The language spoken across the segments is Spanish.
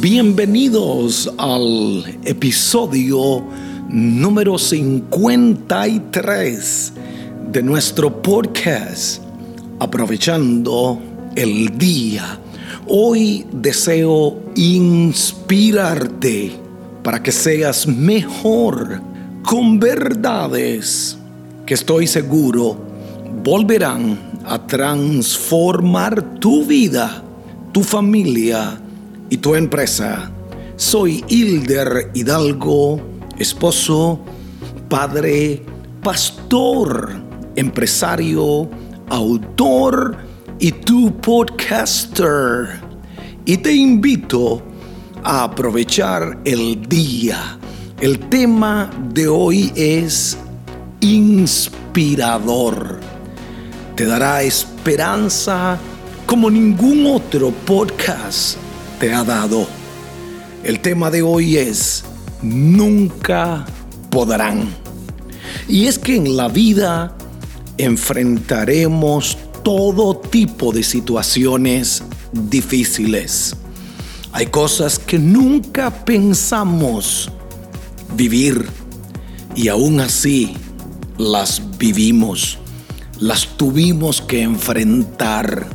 Bienvenidos al episodio número 53 de nuestro podcast, aprovechando el día. Hoy deseo inspirarte para que seas mejor con verdades que estoy seguro volverán a transformar tu vida, tu familia, y tu empresa. Soy Hilder Hidalgo, esposo, padre, pastor, empresario, autor y tu podcaster. Y te invito a aprovechar el día. El tema de hoy es inspirador. Te dará esperanza como ningún otro podcast te ha dado. El tema de hoy es nunca podrán. Y es que en la vida enfrentaremos todo tipo de situaciones difíciles. Hay cosas que nunca pensamos vivir y aún así las vivimos, las tuvimos que enfrentar.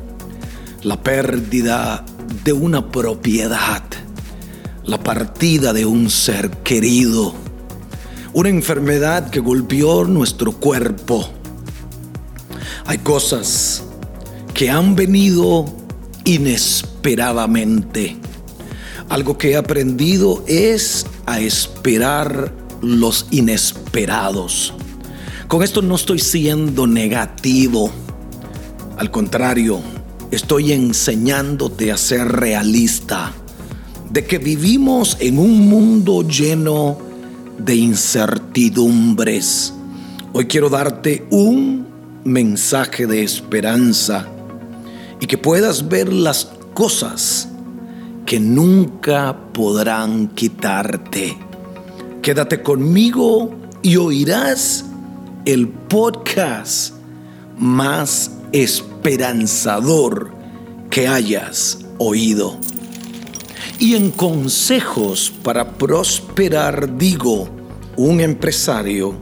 La pérdida de una propiedad, la partida de un ser querido, una enfermedad que golpeó nuestro cuerpo. Hay cosas que han venido inesperadamente. Algo que he aprendido es a esperar los inesperados. Con esto no estoy siendo negativo. Al contrario, estoy enseñándote a ser realista, de que vivimos en un mundo lleno de incertidumbres. Hoy quiero darte un mensaje de esperanza y que puedas ver las cosas que nunca podrán quitarte. Quédate conmigo y oirás el podcast más esperanzador que hayas oído. Y en consejos para prosperar digo, un empresario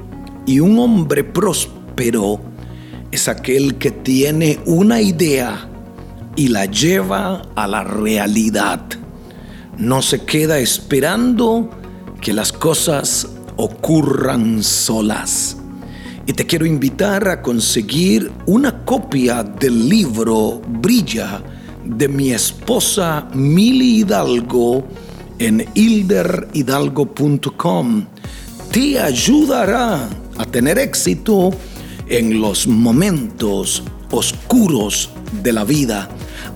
y un hombre próspero es aquel que tiene una idea y la lleva a la realidad. No se queda esperando que las cosas ocurran solas y te quiero invitar a conseguir una copia del libro Brilla de mi esposa Mili Hidalgo en hilderhidalgo.com. Te ayudará a tener éxito en los momentos oscuros de la vida.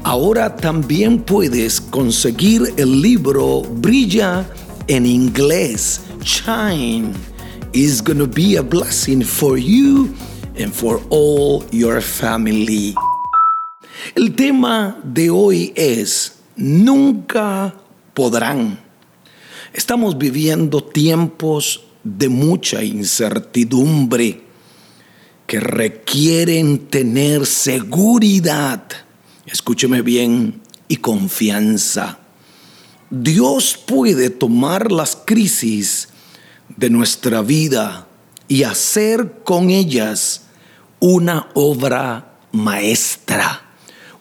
Ahora también puedes conseguir el libro Brilla en inglés, Shine is to be a blessing for you and for all your family. El tema de hoy es nunca podrán. Estamos viviendo tiempos de mucha incertidumbre que requieren tener seguridad, escúcheme bien, y confianza. Dios puede tomar las crisis de nuestra vida y hacer con ellas una obra maestra,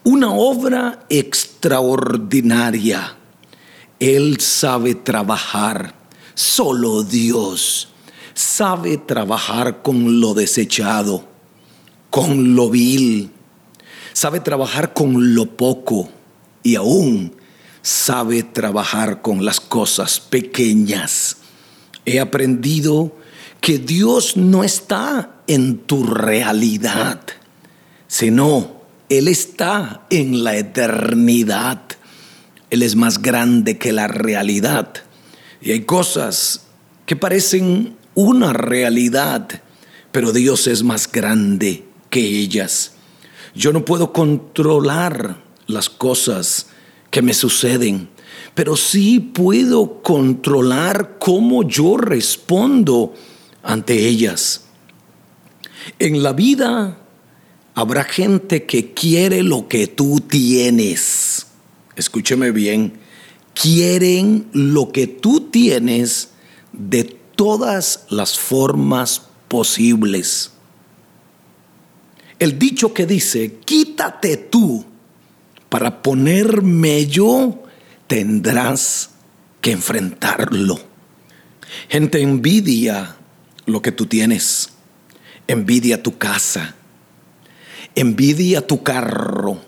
una obra extraordinaria. Él sabe trabajar, solo Dios sabe trabajar con lo desechado, con lo vil, sabe trabajar con lo poco y aún sabe trabajar con las cosas pequeñas he aprendido que Dios no está en tu realidad, sino Él está en la eternidad. Él es más grande que la realidad. Y hay cosas que parecen una realidad, pero Dios es más grande que ellas. Yo no puedo controlar las cosas que me suceden, pero sí puedo controlar cómo yo respondo ante ellas. En la vida habrá gente que quiere lo que tú tienes. Escúcheme bien. quieren lo que tú tienes de todas las formas posibles. El dicho que dice, quítate tú para ponerme yo, tendrás que enfrentarlo. Gente envidia lo que tú tienes, envidia tu casa, envidia tu carro,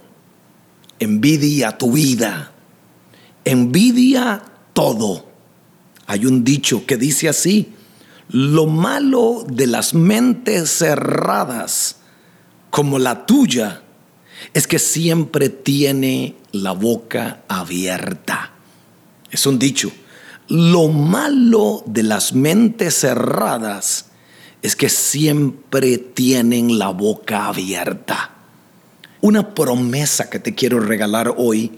envidia tu vida, envidia todo. Hay un dicho que dice así, lo malo de las mentes cerradas como la tuya es que siempre tiene la boca abierta. Es un dicho. Lo malo de las mentes cerradas es que siempre tienen la boca abierta. Una promesa que te quiero regalar hoy,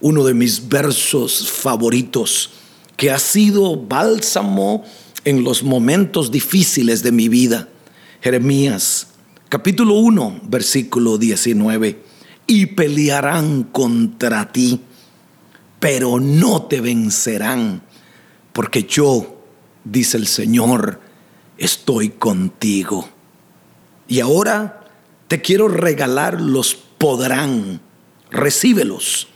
uno de mis versos favoritos, que ha sido bálsamo en los momentos difíciles de mi vida. Jeremías, capítulo 1, versículo 19. Y pelearán contra ti, pero no te vencerán porque yo, dice el Señor, estoy contigo. Y ahora te quiero regalar los podrán, recíbelos.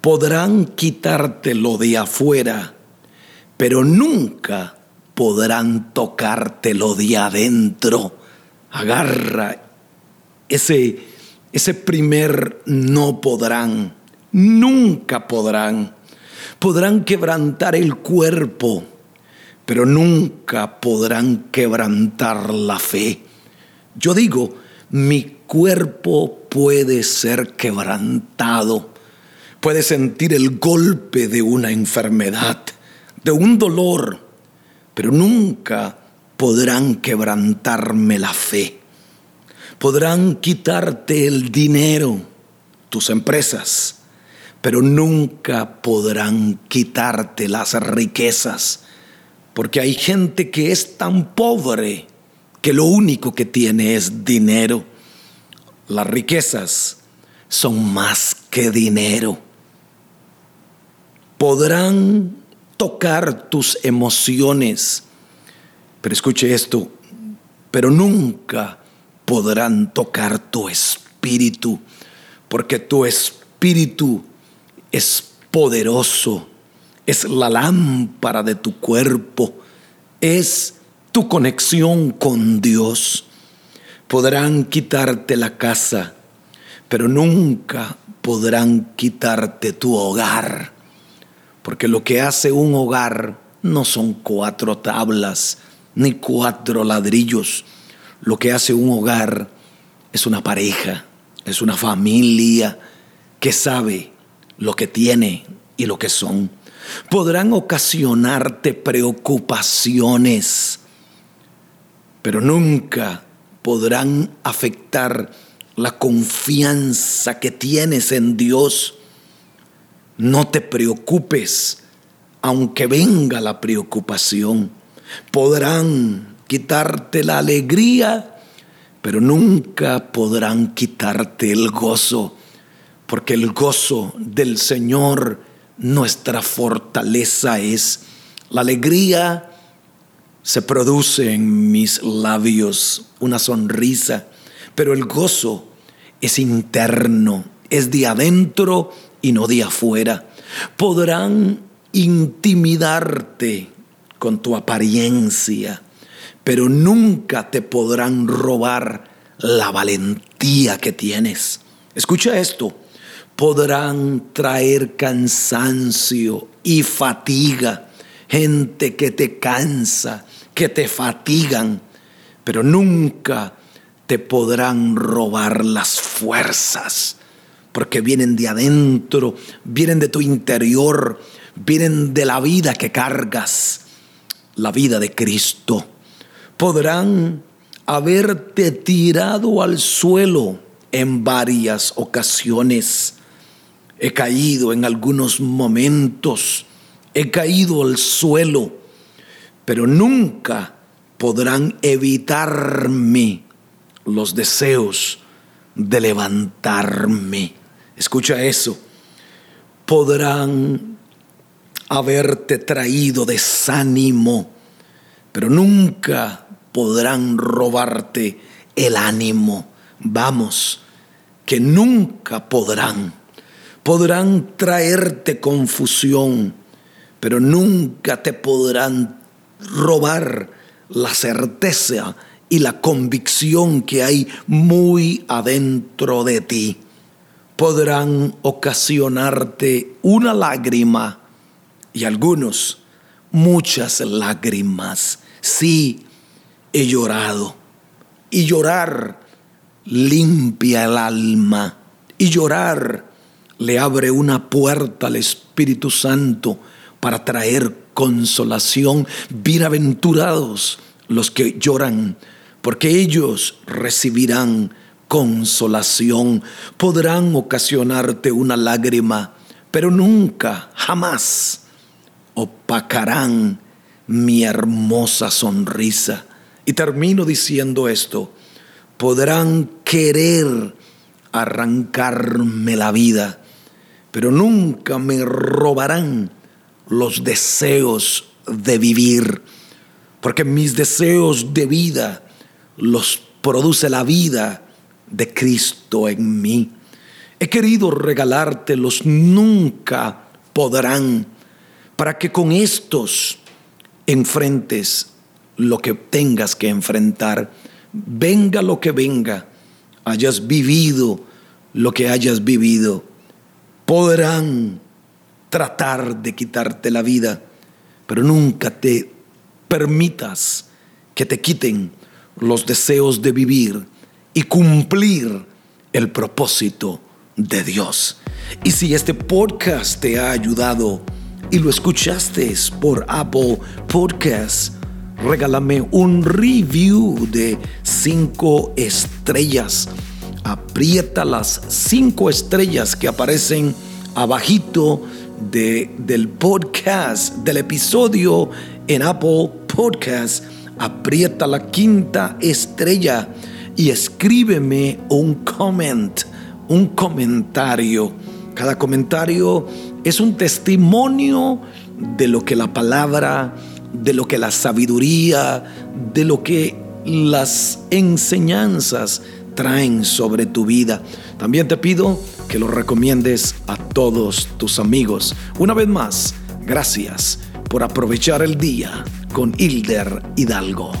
Podrán quitártelo de afuera, pero nunca podrán tocártelo de adentro. Agarra ese, ese primer no podrán, nunca podrán podrán quebrantar el cuerpo, pero nunca podrán quebrantar la fe. Yo digo, mi cuerpo puede ser quebrantado, puede sentir el golpe de una enfermedad, de un dolor, pero nunca podrán quebrantarme la fe. Podrán quitarte el dinero, tus empresas, pero nunca podrán quitarte las riquezas, porque hay gente que es tan pobre que lo único que tiene es dinero. Las riquezas son más que dinero. Podrán tocar tus emociones, pero escuche esto, pero nunca podrán tocar tu espíritu, porque tu espíritu es poderoso, es la lámpara de tu cuerpo, es tu conexión con Dios. Podrán quitarte la casa, pero nunca podrán quitarte tu hogar, porque lo que hace un hogar no son cuatro tablas ni cuatro ladrillos. Lo que hace un hogar es una pareja, es una familia que sabe lo que tiene y lo que son. Podrán ocasionarte preocupaciones, pero nunca podrán afectar la confianza que tienes en Dios. No te preocupes, aunque venga la preocupación. Podrán quitarte la alegría, pero nunca podrán quitarte el gozo porque el gozo del Señor nuestra fortaleza es. La alegría se produce en mis labios, una sonrisa, pero el gozo es interno, es de adentro y no de afuera. Podrán intimidarte con tu apariencia, pero nunca te podrán robar la valentía que tienes. Escucha esto podrán traer cansancio y fatiga, gente que te cansa, que te fatigan, pero nunca te podrán robar las fuerzas, porque vienen de adentro, vienen de tu interior, vienen de la vida que cargas, la vida de Cristo. Podrán haberte tirado al suelo en varias ocasiones, He caído en algunos momentos, he caído al suelo, pero nunca podrán evitarme los deseos de levantarme. Escucha eso. Podrán haberte traído desánimo, pero nunca podrán robarte el ánimo. Vamos, que nunca podrán. Podrán traerte confusión, pero nunca te podrán robar la certeza y la convicción que hay muy adentro de ti. Podrán ocasionarte una lágrima y algunos muchas lágrimas. Sí, he llorado. Y llorar limpia el alma. Y llorar le abre una puerta al Espíritu Santo para traer consolación. Bienaventurados los que lloran, porque ellos recibirán consolación. Podrán ocasionarte una lágrima, pero nunca, jamás opacarán mi hermosa sonrisa. Y termino diciendo esto, podrán querer arrancarme la vida, pero nunca me robarán los deseos de vivir, porque mis deseos de vida los produce la vida de Cristo en mí. He querido regalártelos, nunca podrán para que con estos enfrentes lo que tengas que enfrentar, venga lo que venga, hayas vivido lo que hayas vivido, podrán tratar de quitarte la vida, pero nunca te permitas que te quiten los deseos de vivir y cumplir el propósito de Dios. Y si este podcast te ha ayudado, y lo escuchaste por Apple Podcasts, regálame un review de cinco estrellas. Aprieta las cinco estrellas que aparecen abajito de, del podcast, del episodio en Apple Podcasts. Aprieta la quinta estrella y escríbeme un comment, un comentario. Cada comentario es un testimonio de lo que la palabra, de lo que la sabiduría, de lo que las enseñanzas traen sobre tu vida. También te pido que lo recomiendes a todos tus amigos. Una vez más, gracias por aprovechar el día con Hilder Hidalgo.